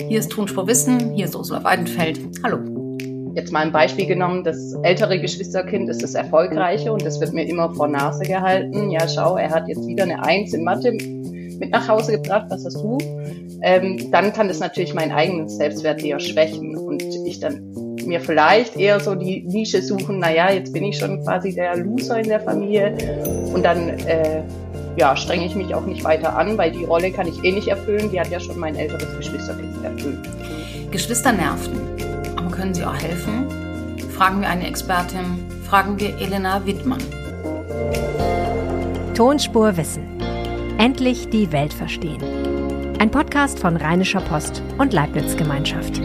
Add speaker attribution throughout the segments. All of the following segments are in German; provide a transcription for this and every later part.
Speaker 1: Hier ist Tonspur Wissen, hier ist Ursula Weidenfeld. Hallo.
Speaker 2: Jetzt mal ein Beispiel genommen, das ältere Geschwisterkind ist das Erfolgreiche und das wird mir immer vor Nase gehalten. Ja, schau, er hat jetzt wieder eine Eins in Mathe mit nach Hause gebracht, was hast du? Ähm, dann kann das natürlich meinen eigenen Selbstwert eher schwächen und ich dann mir vielleicht eher so die Nische suchen, naja, jetzt bin ich schon quasi der Loser in der Familie und dann äh, ja, strenge ich mich auch nicht weiter an, weil die Rolle kann ich eh nicht erfüllen. Die hat ja schon mein älteres Geschwisterkind erfüllt.
Speaker 1: Geschwister nerven. Aber können sie auch helfen? Fragen wir eine Expertin. Fragen wir Elena Wittmann.
Speaker 3: Tonspur Wissen. Endlich die Welt verstehen. Ein Podcast von Rheinischer Post und Leibniz Gemeinschaft.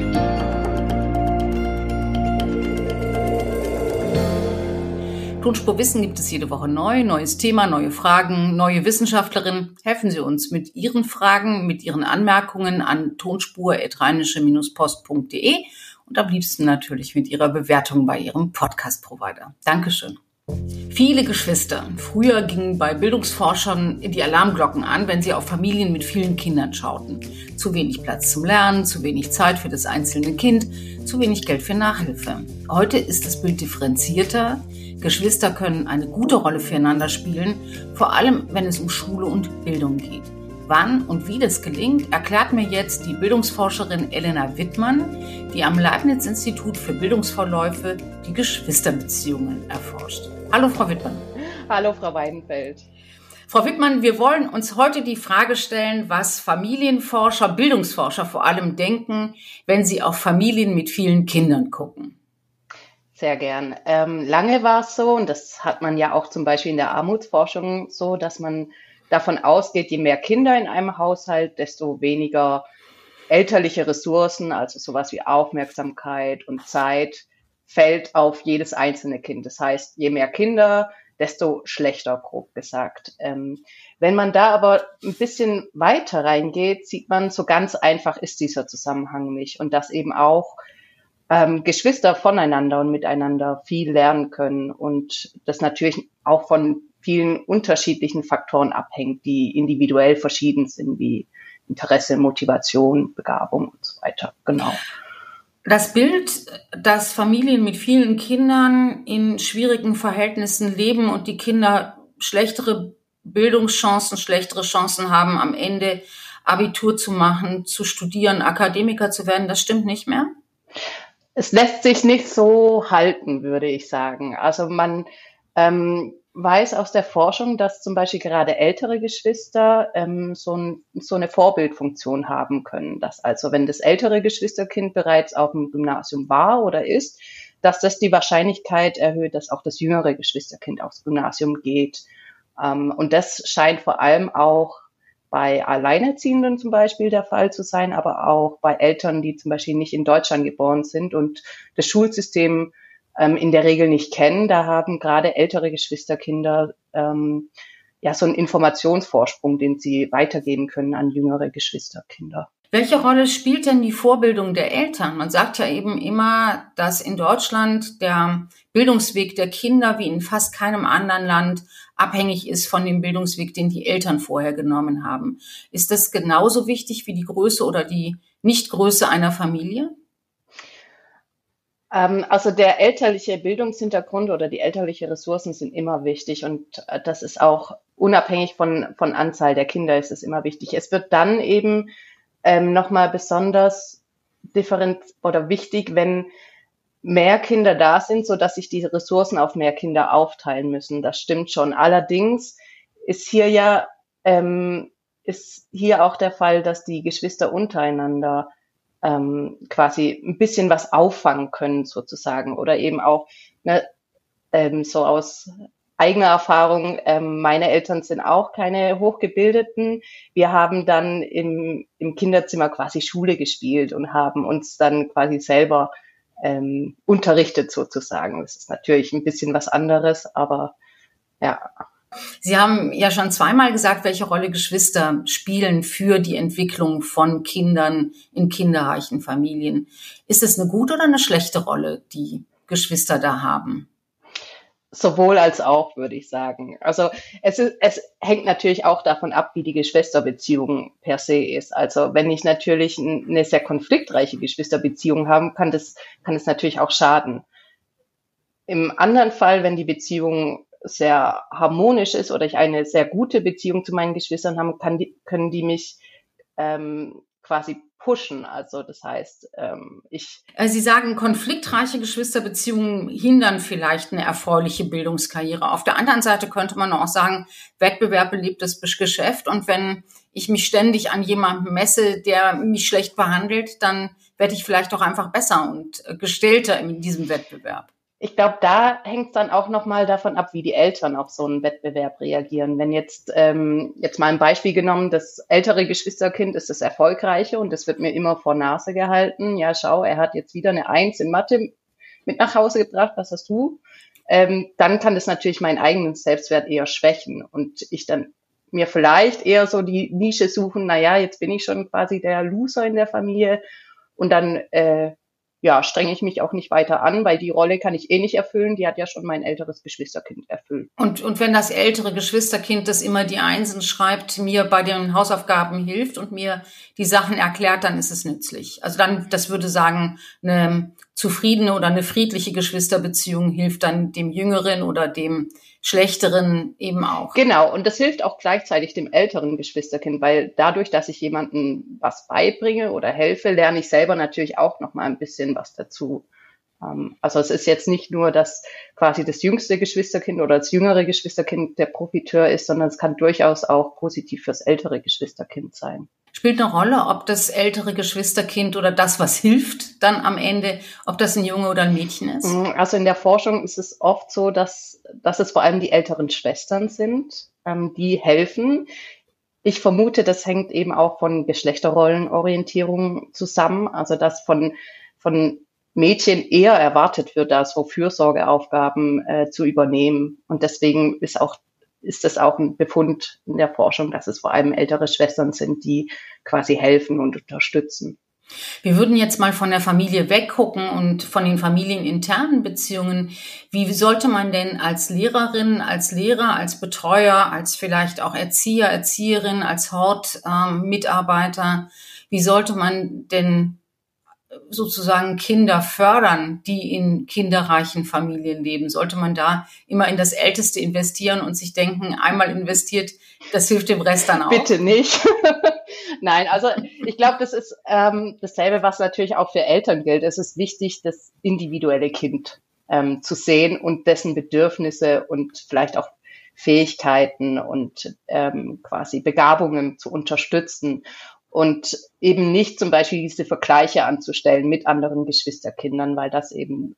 Speaker 1: Tonspur Wissen gibt es jede Woche neu, neues Thema, neue Fragen, neue Wissenschaftlerin. Helfen Sie uns mit Ihren Fragen, mit Ihren Anmerkungen an tonspur-postde und am liebsten natürlich mit Ihrer Bewertung bei Ihrem Podcast-Provider. Dankeschön. Viele Geschwister. Früher gingen bei Bildungsforschern die Alarmglocken an, wenn sie auf Familien mit vielen Kindern schauten. Zu wenig Platz zum Lernen, zu wenig Zeit für das einzelne Kind, zu wenig Geld für Nachhilfe. Heute ist das Bild differenzierter. Geschwister können eine gute Rolle füreinander spielen, vor allem wenn es um Schule und Bildung geht. Wann und wie das gelingt, erklärt mir jetzt die Bildungsforscherin Elena Wittmann, die am Leibniz-Institut für Bildungsverläufe die Geschwisterbeziehungen erforscht. Hallo, Frau Wittmann.
Speaker 2: Hallo, Frau Weidenfeld.
Speaker 1: Frau Wittmann, wir wollen uns heute die Frage stellen, was Familienforscher, Bildungsforscher vor allem denken, wenn sie auf Familien mit vielen Kindern gucken.
Speaker 2: Sehr gern. Ähm, lange war es so, und das hat man ja auch zum Beispiel in der Armutsforschung so, dass man davon ausgeht, je mehr Kinder in einem Haushalt, desto weniger elterliche Ressourcen, also sowas wie Aufmerksamkeit und Zeit, fällt auf jedes einzelne Kind. Das heißt, je mehr Kinder, desto schlechter, grob gesagt. Ähm, wenn man da aber ein bisschen weiter reingeht, sieht man, so ganz einfach ist dieser Zusammenhang nicht. Und dass eben auch ähm, Geschwister voneinander und miteinander viel lernen können und das natürlich auch von vielen unterschiedlichen Faktoren abhängt, die individuell verschieden sind, wie Interesse, Motivation, Begabung und so weiter. Genau.
Speaker 1: Das Bild, dass Familien mit vielen Kindern in schwierigen Verhältnissen leben und die Kinder schlechtere Bildungschancen, schlechtere Chancen haben, am Ende Abitur zu machen, zu studieren, Akademiker zu werden, das stimmt nicht mehr?
Speaker 2: Es lässt sich nicht so halten, würde ich sagen. Also man ähm, weiß aus der Forschung, dass zum Beispiel gerade ältere Geschwister ähm, so, ein, so eine Vorbildfunktion haben können. Dass also, wenn das ältere Geschwisterkind bereits auf dem Gymnasium war oder ist, dass das die Wahrscheinlichkeit erhöht, dass auch das jüngere Geschwisterkind aufs Gymnasium geht. Ähm, und das scheint vor allem auch bei Alleinerziehenden zum Beispiel der Fall zu sein, aber auch bei Eltern, die zum Beispiel nicht in Deutschland geboren sind und das Schulsystem ähm, in der Regel nicht kennen. Da haben gerade ältere Geschwisterkinder ähm, ja so einen Informationsvorsprung, den sie weitergeben können an jüngere Geschwisterkinder.
Speaker 1: Welche Rolle spielt denn die Vorbildung der Eltern? Man sagt ja eben immer, dass in Deutschland der Bildungsweg der Kinder wie in fast keinem anderen Land abhängig ist von dem Bildungsweg, den die Eltern vorher genommen haben. Ist das genauso wichtig wie die Größe oder die Nichtgröße einer Familie?
Speaker 2: Ähm, also der elterliche Bildungshintergrund oder die elterliche Ressourcen sind immer wichtig und äh, das ist auch unabhängig von, von Anzahl der Kinder ist es immer wichtig. Es wird dann eben ähm, nochmal besonders different oder wichtig, wenn mehr Kinder da sind, so dass sich die Ressourcen auf mehr Kinder aufteilen müssen. Das stimmt schon. Allerdings ist hier ja ähm, ist hier auch der Fall, dass die Geschwister untereinander ähm, quasi ein bisschen was auffangen können sozusagen oder eben auch ne, ähm, so aus eigene Erfahrung, ähm, meine Eltern sind auch keine Hochgebildeten. Wir haben dann im, im Kinderzimmer quasi Schule gespielt und haben uns dann quasi selber ähm, unterrichtet sozusagen. Das ist natürlich ein bisschen was anderes, aber ja.
Speaker 1: Sie haben ja schon zweimal gesagt, welche Rolle Geschwister spielen für die Entwicklung von Kindern in kinderreichen Familien. Ist es eine gute oder eine schlechte Rolle, die Geschwister da haben?
Speaker 2: Sowohl als auch, würde ich sagen. Also es, ist, es hängt natürlich auch davon ab, wie die Geschwisterbeziehung per se ist. Also wenn ich natürlich eine sehr konfliktreiche Geschwisterbeziehung habe, kann das, kann das natürlich auch schaden. Im anderen Fall, wenn die Beziehung sehr harmonisch ist oder ich eine sehr gute Beziehung zu meinen Geschwistern habe, die, können die mich ähm, quasi pushen. Also das heißt, ähm, ich.
Speaker 1: Äh, Sie sagen, konfliktreiche Geschwisterbeziehungen hindern vielleicht eine erfreuliche Bildungskarriere. Auf der anderen Seite könnte man auch sagen, Wettbewerb belebt das Geschäft und wenn ich mich ständig an jemanden messe, der mich schlecht behandelt, dann werde ich vielleicht auch einfach besser und äh, gestellter in diesem Wettbewerb
Speaker 2: ich glaube, da hängt es dann auch nochmal davon ab, wie die Eltern auf so einen Wettbewerb reagieren. Wenn jetzt, ähm, jetzt mal ein Beispiel genommen, das ältere Geschwisterkind ist das Erfolgreiche und das wird mir immer vor Nase gehalten. Ja, schau, er hat jetzt wieder eine Eins in Mathe mit nach Hause gebracht, was hast du? Ähm, dann kann das natürlich meinen eigenen Selbstwert eher schwächen und ich dann mir vielleicht eher so die Nische suchen, na ja, jetzt bin ich schon quasi der Loser in der Familie und dann äh, ja, strenge ich mich auch nicht weiter an, weil die Rolle kann ich eh nicht erfüllen. Die hat ja schon mein älteres Geschwisterkind erfüllt.
Speaker 1: Und, und wenn das ältere Geschwisterkind, das immer die Einsen schreibt, mir bei den Hausaufgaben hilft und mir die Sachen erklärt, dann ist es nützlich. Also dann, das würde sagen, eine zufriedene oder eine friedliche Geschwisterbeziehung hilft dann dem Jüngeren oder dem schlechteren eben auch.
Speaker 2: Genau, und das hilft auch gleichzeitig dem älteren Geschwisterkind, weil dadurch, dass ich jemandem was beibringe oder helfe, lerne ich selber natürlich auch noch mal ein bisschen was dazu. Ähm, also es ist jetzt nicht nur, dass quasi das jüngste Geschwisterkind oder das jüngere Geschwisterkind der Profiteur ist, sondern es kann durchaus auch positiv fürs ältere Geschwisterkind sein.
Speaker 1: Spielt eine Rolle, ob das ältere Geschwisterkind oder das, was hilft, dann am Ende, ob das ein Junge oder ein Mädchen ist?
Speaker 2: Mm, also in der Forschung ist es oft so, dass, dass es vor allem die älteren Schwestern sind, ähm, die helfen. Ich vermute, das hängt eben auch von Geschlechterrollenorientierung zusammen, also dass von, von Mädchen eher erwartet wird, da so Fürsorgeaufgaben äh, zu übernehmen. Und deswegen ist auch ist das auch ein Befund in der Forschung, dass es vor allem ältere Schwestern sind, die quasi helfen und unterstützen.
Speaker 1: Wir würden jetzt mal von der Familie weggucken und von den familieninternen Beziehungen. Wie sollte man denn als Lehrerin, als Lehrer, als Betreuer, als vielleicht auch Erzieher, Erzieherin, als Hortmitarbeiter, ähm, wie sollte man denn sozusagen Kinder fördern, die in kinderreichen Familien leben? Sollte man da immer in das Älteste investieren und sich denken, einmal investiert, das hilft dem Rest dann auch?
Speaker 2: Bitte nicht. Nein, also ich glaube, das ist ähm, dasselbe, was natürlich auch für Eltern gilt. Es ist wichtig, das individuelle Kind ähm, zu sehen und dessen Bedürfnisse und vielleicht auch Fähigkeiten und ähm, quasi Begabungen zu unterstützen und eben nicht zum Beispiel diese Vergleiche anzustellen mit anderen Geschwisterkindern, weil das eben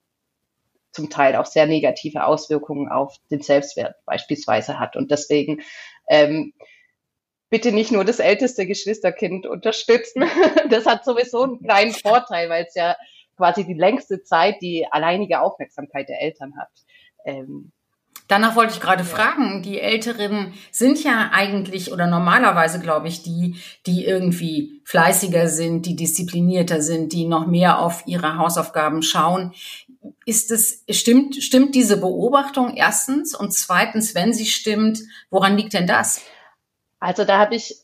Speaker 2: zum Teil auch sehr negative Auswirkungen auf den Selbstwert beispielsweise hat. Und deswegen ähm, bitte nicht nur das älteste Geschwisterkind unterstützen. Das hat sowieso einen kleinen Vorteil, weil es ja quasi die längste Zeit die alleinige Aufmerksamkeit der Eltern hat. Ähm,
Speaker 1: Danach wollte ich gerade fragen, die Älteren sind ja eigentlich oder normalerweise, glaube ich, die, die irgendwie fleißiger sind, die disziplinierter sind, die noch mehr auf ihre Hausaufgaben schauen. Ist es, stimmt, stimmt diese Beobachtung erstens? Und zweitens, wenn sie stimmt, woran liegt denn das?
Speaker 2: Also da habe ich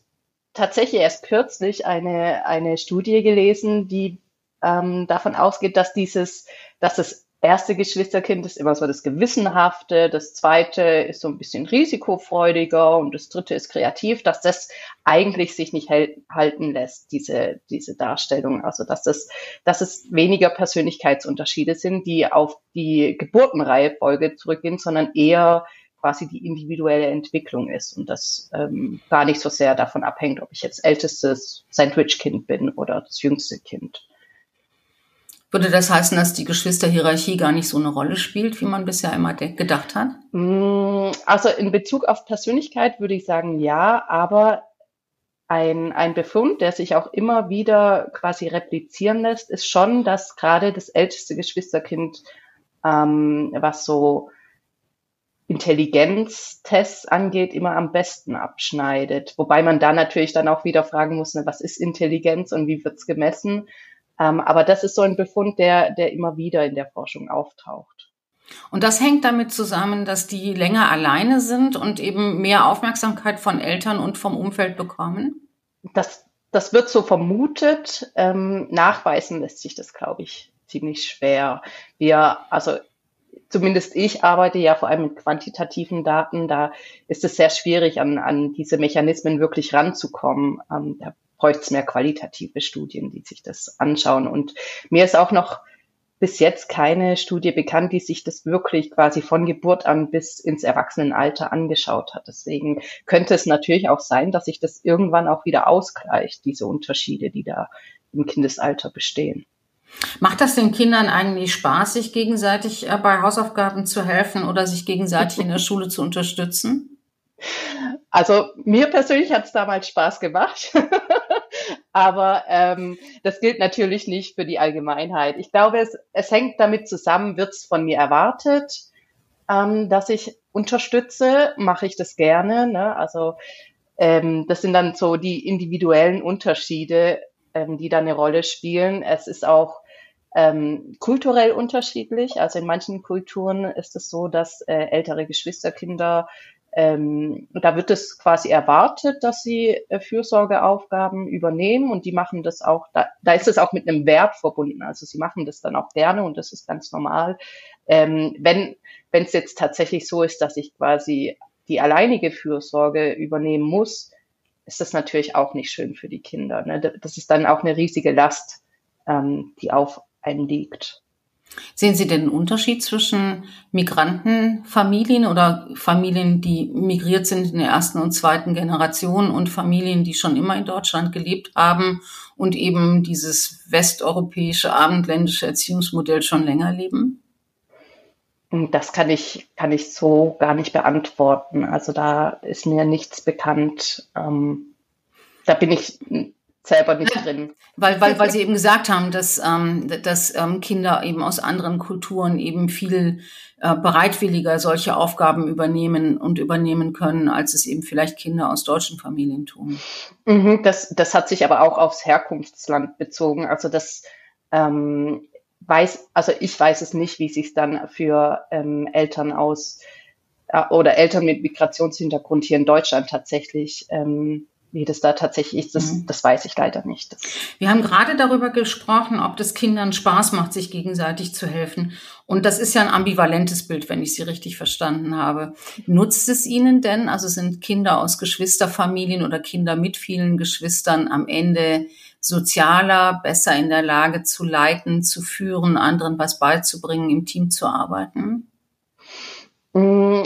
Speaker 2: tatsächlich erst kürzlich eine, eine Studie gelesen, die ähm, davon ausgeht, dass dieses, dass es erste Geschwisterkind ist immer so das Gewissenhafte, das zweite ist so ein bisschen risikofreudiger und das dritte ist kreativ, dass das eigentlich sich nicht halten lässt, diese, diese Darstellung. Also, dass das, dass es weniger Persönlichkeitsunterschiede sind, die auf die Geburtenreihefolge zurückgehen, sondern eher quasi die individuelle Entwicklung ist und das ähm, gar nicht so sehr davon abhängt, ob ich jetzt ältestes Sandwich-Kind bin oder das jüngste Kind.
Speaker 1: Würde das heißen, dass die Geschwisterhierarchie gar nicht so eine Rolle spielt, wie man bisher immer gedacht hat?
Speaker 2: Mm, also in Bezug auf Persönlichkeit würde ich sagen ja, aber ein, ein Befund, der sich auch immer wieder quasi replizieren lässt, ist schon, dass gerade das älteste Geschwisterkind, ähm, was so Intelligenztests angeht, immer am besten abschneidet. Wobei man da natürlich dann auch wieder fragen muss, ne, was ist Intelligenz und wie wird's gemessen? Ähm, aber das ist so ein Befund, der, der immer wieder in der Forschung auftaucht.
Speaker 1: Und das hängt damit zusammen, dass die länger alleine sind und eben mehr Aufmerksamkeit von Eltern und vom Umfeld bekommen?
Speaker 2: Das, das wird so vermutet. Ähm, nachweisen lässt sich das, glaube ich, ziemlich schwer. Wir, also zumindest ich arbeite ja vor allem mit quantitativen Daten. Da ist es sehr schwierig, an, an diese Mechanismen wirklich ranzukommen. Ähm, da bräuchte es mehr qualitative Studien, die sich das anschauen. Und mir ist auch noch bis jetzt keine Studie bekannt, die sich das wirklich quasi von Geburt an bis ins Erwachsenenalter angeschaut hat. Deswegen könnte es natürlich auch sein, dass sich das irgendwann auch wieder ausgleicht, diese Unterschiede, die da im Kindesalter bestehen.
Speaker 1: Macht das den Kindern eigentlich Spaß, sich gegenseitig äh, bei Hausaufgaben zu helfen oder sich gegenseitig in der Schule zu unterstützen?
Speaker 2: Also mir persönlich hat es damals Spaß gemacht, aber ähm, das gilt natürlich nicht für die Allgemeinheit. Ich glaube, es, es hängt damit zusammen, wird es von mir erwartet, ähm, dass ich unterstütze, mache ich das gerne. Ne? Also ähm, das sind dann so die individuellen Unterschiede, ähm, die da eine Rolle spielen. Es ist auch ähm, kulturell unterschiedlich. Also in manchen Kulturen ist es so, dass äh, ältere Geschwisterkinder ähm, da wird es quasi erwartet, dass sie äh, Fürsorgeaufgaben übernehmen und die machen das auch, da, da ist es auch mit einem Wert verbunden. Also sie machen das dann auch gerne und das ist ganz normal. Ähm, wenn wenn es jetzt tatsächlich so ist, dass ich quasi die alleinige Fürsorge übernehmen muss, ist das natürlich auch nicht schön für die Kinder. Ne? Das ist dann auch eine riesige Last, ähm, die auf einen liegt.
Speaker 1: Sehen Sie den Unterschied zwischen Migrantenfamilien oder Familien, die migriert sind in der ersten und zweiten Generation und Familien, die schon immer in Deutschland gelebt haben und eben dieses westeuropäische abendländische Erziehungsmodell schon länger leben?
Speaker 2: Das kann ich, kann ich so gar nicht beantworten. Also da ist mir nichts bekannt. Ähm, da bin ich selber nicht drin.
Speaker 1: Weil, weil, weil Sie eben gesagt haben, dass, ähm, dass ähm, Kinder eben aus anderen Kulturen eben viel äh, bereitwilliger solche Aufgaben übernehmen und übernehmen können, als es eben vielleicht Kinder aus deutschen Familien tun.
Speaker 2: Mhm, das, das hat sich aber auch aufs Herkunftsland bezogen. Also das ähm, weiß, also ich weiß es nicht, wie sich dann für ähm, Eltern aus äh, oder Eltern mit Migrationshintergrund hier in Deutschland tatsächlich ähm, wie das da tatsächlich ist, das, mhm. das weiß ich leider nicht.
Speaker 1: Wir haben gerade darüber gesprochen, ob das Kindern Spaß macht, sich gegenseitig zu helfen. Und das ist ja ein ambivalentes Bild, wenn ich Sie richtig verstanden habe. Nutzt es Ihnen denn, also sind Kinder aus Geschwisterfamilien oder Kinder mit vielen Geschwistern am Ende sozialer, besser in der Lage zu leiten, zu führen, anderen was beizubringen, im Team zu arbeiten?
Speaker 2: Mm,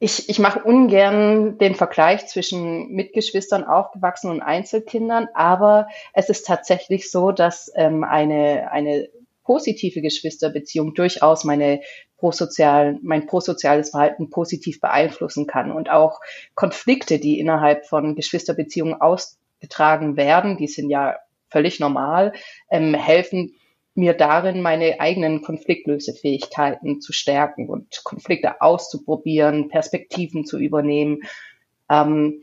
Speaker 2: ich, ich mache ungern den Vergleich zwischen Mitgeschwistern aufgewachsen und Einzelkindern, aber es ist tatsächlich so, dass ähm, eine, eine positive Geschwisterbeziehung durchaus meine prosozialen, mein prosoziales Verhalten positiv beeinflussen kann. Und auch Konflikte, die innerhalb von Geschwisterbeziehungen ausgetragen werden, die sind ja völlig normal, ähm, helfen mir darin, meine eigenen Konfliktlösefähigkeiten zu stärken und Konflikte auszuprobieren, Perspektiven zu übernehmen. Ähm,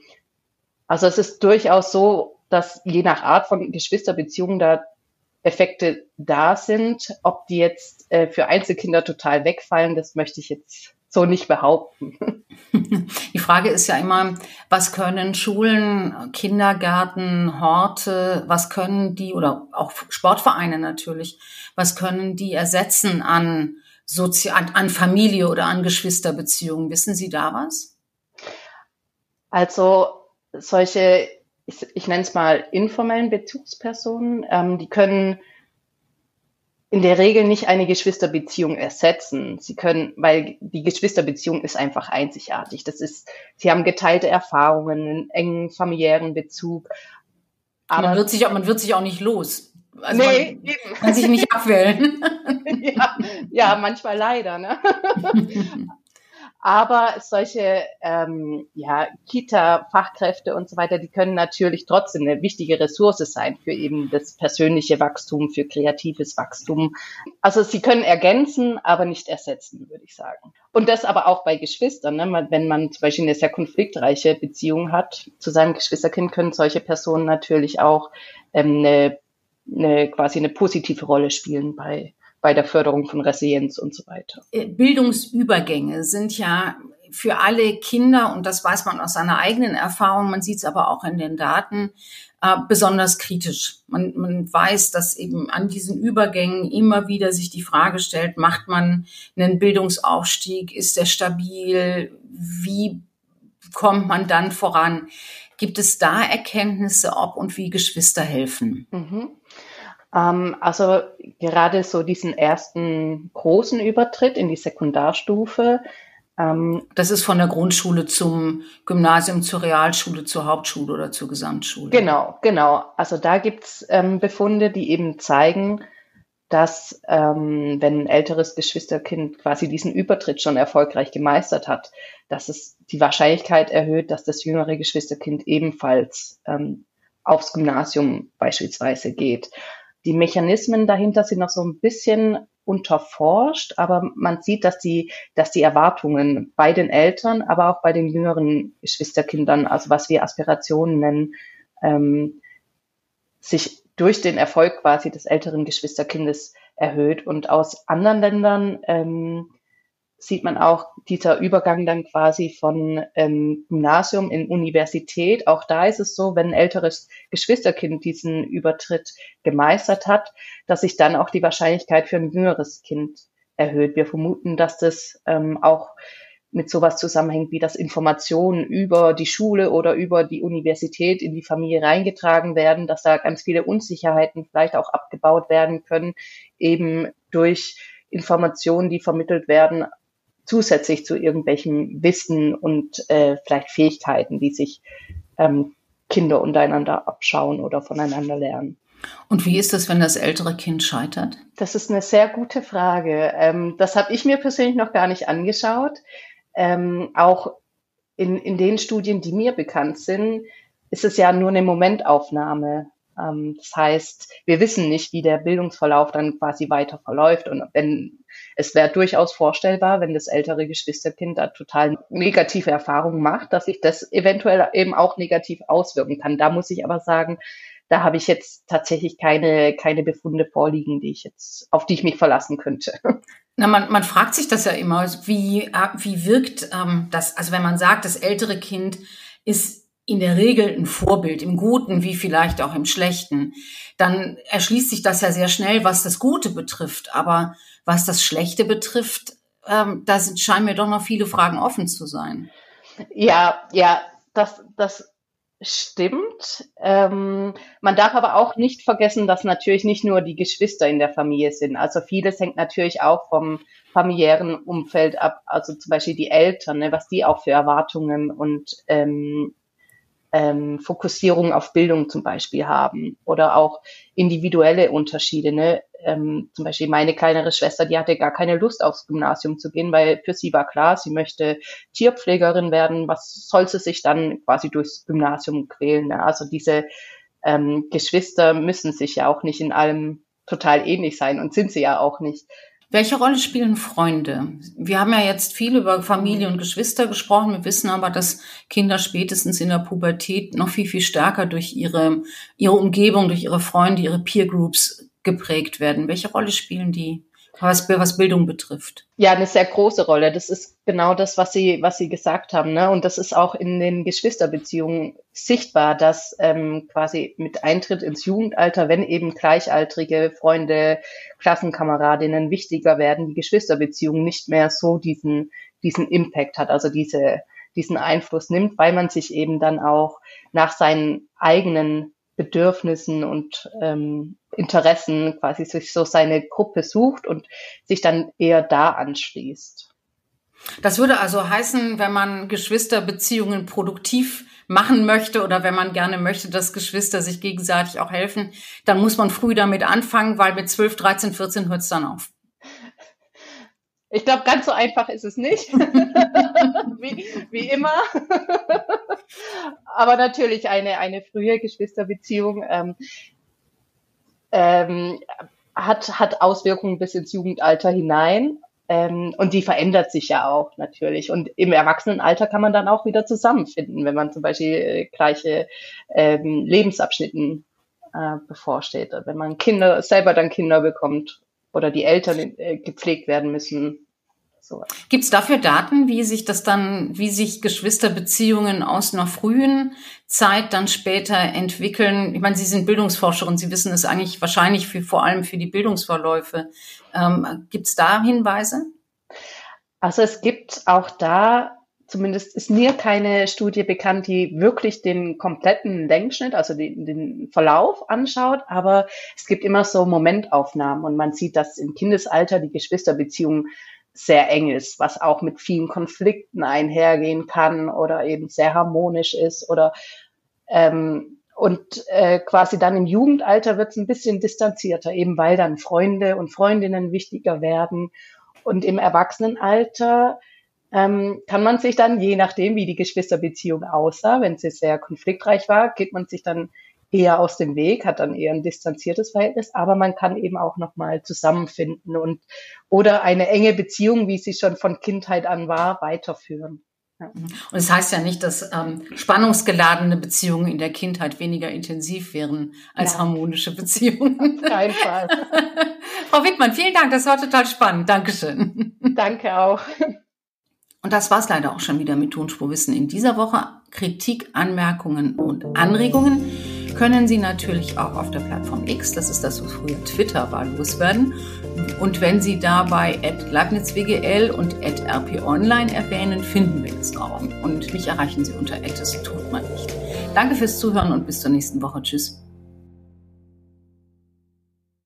Speaker 2: also es ist durchaus so, dass je nach Art von Geschwisterbeziehungen da Effekte da sind. Ob die jetzt äh, für Einzelkinder total wegfallen, das möchte ich jetzt so nicht behaupten.
Speaker 1: Die Frage ist ja immer, was können Schulen, Kindergärten, Horte, was können die oder auch Sportvereine natürlich, was können die ersetzen an, Sozi an Familie oder an Geschwisterbeziehungen? Wissen Sie da was?
Speaker 2: Also solche, ich, ich nenne es mal informellen Bezugspersonen, ähm, die können in der Regel nicht eine Geschwisterbeziehung ersetzen. Sie können, weil die Geschwisterbeziehung ist einfach einzigartig. Das ist, sie haben geteilte Erfahrungen, einen engen familiären Bezug.
Speaker 1: Aber man wird sich auch, man wird sich auch nicht los. Also nee, man kann sich nicht abwählen.
Speaker 2: ja, ja, manchmal leider. Ne? Aber solche ähm, ja, Kita-Fachkräfte und so weiter, die können natürlich trotzdem eine wichtige Ressource sein für eben das persönliche Wachstum, für kreatives Wachstum. Also sie können ergänzen, aber nicht ersetzen, würde ich sagen. Und das aber auch bei Geschwistern. Ne? Wenn man zum Beispiel eine sehr konfliktreiche Beziehung hat zu seinem Geschwisterkind, können solche Personen natürlich auch ähm, eine, eine quasi eine positive Rolle spielen bei bei der Förderung von Resilienz und so weiter.
Speaker 1: Äh, Bildungsübergänge sind ja für alle Kinder, und das weiß man aus seiner eigenen Erfahrung, man sieht es aber auch in den Daten, äh, besonders kritisch. Man, man weiß, dass eben an diesen Übergängen immer wieder sich die Frage stellt, macht man einen Bildungsaufstieg, ist der stabil, wie kommt man dann voran? Gibt es da Erkenntnisse, ob und wie Geschwister helfen?
Speaker 2: Mhm. Ähm, also gerade so diesen ersten großen Übertritt in die Sekundarstufe.
Speaker 1: Ähm, das ist von der Grundschule zum Gymnasium, zur Realschule, zur Hauptschule oder zur Gesamtschule.
Speaker 2: Genau, genau. Also da gibt's ähm, Befunde, die eben zeigen, dass ähm, wenn ein älteres Geschwisterkind quasi diesen Übertritt schon erfolgreich gemeistert hat, dass es die Wahrscheinlichkeit erhöht, dass das jüngere Geschwisterkind ebenfalls ähm, aufs Gymnasium beispielsweise geht. Die Mechanismen dahinter sind noch so ein bisschen unterforscht, aber man sieht, dass die, dass die Erwartungen bei den Eltern, aber auch bei den jüngeren Geschwisterkindern, also was wir Aspirationen nennen, ähm, sich durch den Erfolg quasi des älteren Geschwisterkindes erhöht. Und aus anderen Ländern ähm, sieht man auch dieser Übergang dann quasi von ähm, Gymnasium in Universität. Auch da ist es so, wenn ein älteres Geschwisterkind diesen Übertritt gemeistert hat, dass sich dann auch die Wahrscheinlichkeit für ein jüngeres Kind erhöht. Wir vermuten, dass das ähm, auch mit sowas zusammenhängt, wie das Informationen über die Schule oder über die Universität in die Familie reingetragen werden, dass da ganz viele Unsicherheiten vielleicht auch abgebaut werden können, eben durch Informationen, die vermittelt werden, zusätzlich zu irgendwelchem Wissen und äh, vielleicht Fähigkeiten, die sich ähm, Kinder untereinander abschauen oder voneinander lernen.
Speaker 1: Und wie ist das, wenn das ältere Kind scheitert?
Speaker 2: Das ist eine sehr gute Frage. Ähm, das habe ich mir persönlich noch gar nicht angeschaut. Ähm, auch in, in den Studien, die mir bekannt sind, ist es ja nur eine Momentaufnahme. Ähm, das heißt, wir wissen nicht, wie der Bildungsverlauf dann quasi weiter verläuft. Und wenn es wäre durchaus vorstellbar, wenn das ältere Geschwisterkind da total negative Erfahrungen macht, dass sich das eventuell eben auch negativ auswirken kann. Da muss ich aber sagen, da habe ich jetzt tatsächlich keine, keine Befunde vorliegen, die ich jetzt, auf die ich mich verlassen könnte.
Speaker 1: Na, man, man fragt sich das ja immer, wie, äh, wie wirkt ähm, das, also wenn man sagt, das ältere Kind ist in der Regel ein Vorbild, im Guten wie vielleicht auch im Schlechten, dann erschließt sich das ja sehr schnell, was das Gute betrifft. Aber was das Schlechte betrifft, ähm, da sind, scheinen mir doch noch viele Fragen offen zu sein.
Speaker 2: Ja, ja, das, das stimmt. Ähm, man darf aber auch nicht vergessen, dass natürlich nicht nur die Geschwister in der Familie sind. Also vieles hängt natürlich auch vom familiären Umfeld ab. Also zum Beispiel die Eltern, ne, was die auch für Erwartungen und ähm, ähm, Fokussierung auf Bildung zum Beispiel haben oder auch individuelle Unterschiede. Ne? Ähm, zum Beispiel meine kleinere Schwester, die hatte gar keine Lust aufs Gymnasium zu gehen, weil für sie war klar, sie möchte Tierpflegerin werden. Was soll sie sich dann quasi durchs Gymnasium quälen? Ne? Also diese ähm, Geschwister müssen sich ja auch nicht in allem total ähnlich sein und sind sie ja auch nicht.
Speaker 1: Welche Rolle spielen Freunde? Wir haben ja jetzt viel über Familie und Geschwister gesprochen. Wir wissen aber, dass Kinder spätestens in der Pubertät noch viel, viel stärker durch ihre, ihre Umgebung, durch ihre Freunde, ihre Peer Groups geprägt werden. Welche Rolle spielen die? Was, was Bildung betrifft.
Speaker 2: Ja, eine sehr große Rolle. Das ist genau das, was Sie, was Sie gesagt haben. Ne? Und das ist auch in den Geschwisterbeziehungen sichtbar, dass ähm, quasi mit Eintritt ins Jugendalter, wenn eben gleichaltrige Freunde, Klassenkameradinnen wichtiger werden, die Geschwisterbeziehung nicht mehr so diesen, diesen Impact hat, also diese, diesen Einfluss nimmt, weil man sich eben dann auch nach seinen eigenen Bedürfnissen und ähm, Interessen quasi sich so seine Gruppe sucht und sich dann eher da anschließt.
Speaker 1: Das würde also heißen, wenn man Geschwisterbeziehungen produktiv machen möchte oder wenn man gerne möchte, dass Geschwister sich gegenseitig auch helfen, dann muss man früh damit anfangen, weil mit 12, 13, 14 hört es dann auf.
Speaker 2: Ich glaube, ganz so einfach ist es nicht. wie, wie immer. Aber natürlich eine, eine frühe Geschwisterbeziehung ähm, ähm, hat, hat Auswirkungen bis ins Jugendalter hinein. Ähm, und die verändert sich ja auch natürlich. Und im Erwachsenenalter kann man dann auch wieder zusammenfinden, wenn man zum Beispiel äh, gleiche ähm, Lebensabschnitten äh, bevorsteht. Wenn man Kinder, selber dann Kinder bekommt oder die Eltern äh, gepflegt werden müssen.
Speaker 1: Gibt es dafür Daten, wie sich das dann, wie sich Geschwisterbeziehungen aus einer frühen Zeit dann später entwickeln? Ich meine, Sie sind Bildungsforscherin, Sie wissen es eigentlich wahrscheinlich für, vor allem für die Bildungsverläufe. Ähm, Gibt es da Hinweise?
Speaker 2: Also es gibt auch da, zumindest ist mir keine Studie bekannt, die wirklich den kompletten Längsschnitt, also den, den Verlauf anschaut, aber es gibt immer so Momentaufnahmen und man sieht, dass im Kindesalter die Geschwisterbeziehungen sehr eng ist, was auch mit vielen Konflikten einhergehen kann oder eben sehr harmonisch ist oder ähm, und äh, quasi dann im Jugendalter wird es ein bisschen distanzierter, eben weil dann Freunde und Freundinnen wichtiger werden. Und im Erwachsenenalter ähm, kann man sich dann, je nachdem, wie die Geschwisterbeziehung aussah, wenn sie sehr konfliktreich war, geht man sich dann eher aus dem Weg, hat dann eher ein distanziertes Verhältnis, aber man kann eben auch nochmal zusammenfinden und oder eine enge Beziehung, wie sie schon von Kindheit an war, weiterführen.
Speaker 1: Ja. Und es das heißt ja nicht, dass ähm, spannungsgeladene Beziehungen in der Kindheit weniger intensiv wären als ja. harmonische Beziehungen.
Speaker 2: Auf keinen Fall.
Speaker 1: Frau Wittmann, vielen Dank, das war total spannend. Dankeschön.
Speaker 2: Danke auch.
Speaker 1: Und das war's leider auch schon wieder mit Tonspurwissen in dieser Woche. Kritik, Anmerkungen und Anregungen können Sie natürlich auch auf der Plattform X, das ist das, was früher Twitter war, loswerden. Und wenn Sie dabei LeibnizWGL und rponline erwähnen, finden wir das auch. Und mich erreichen Sie unter das tut man nicht. Danke fürs Zuhören und bis zur nächsten Woche. Tschüss.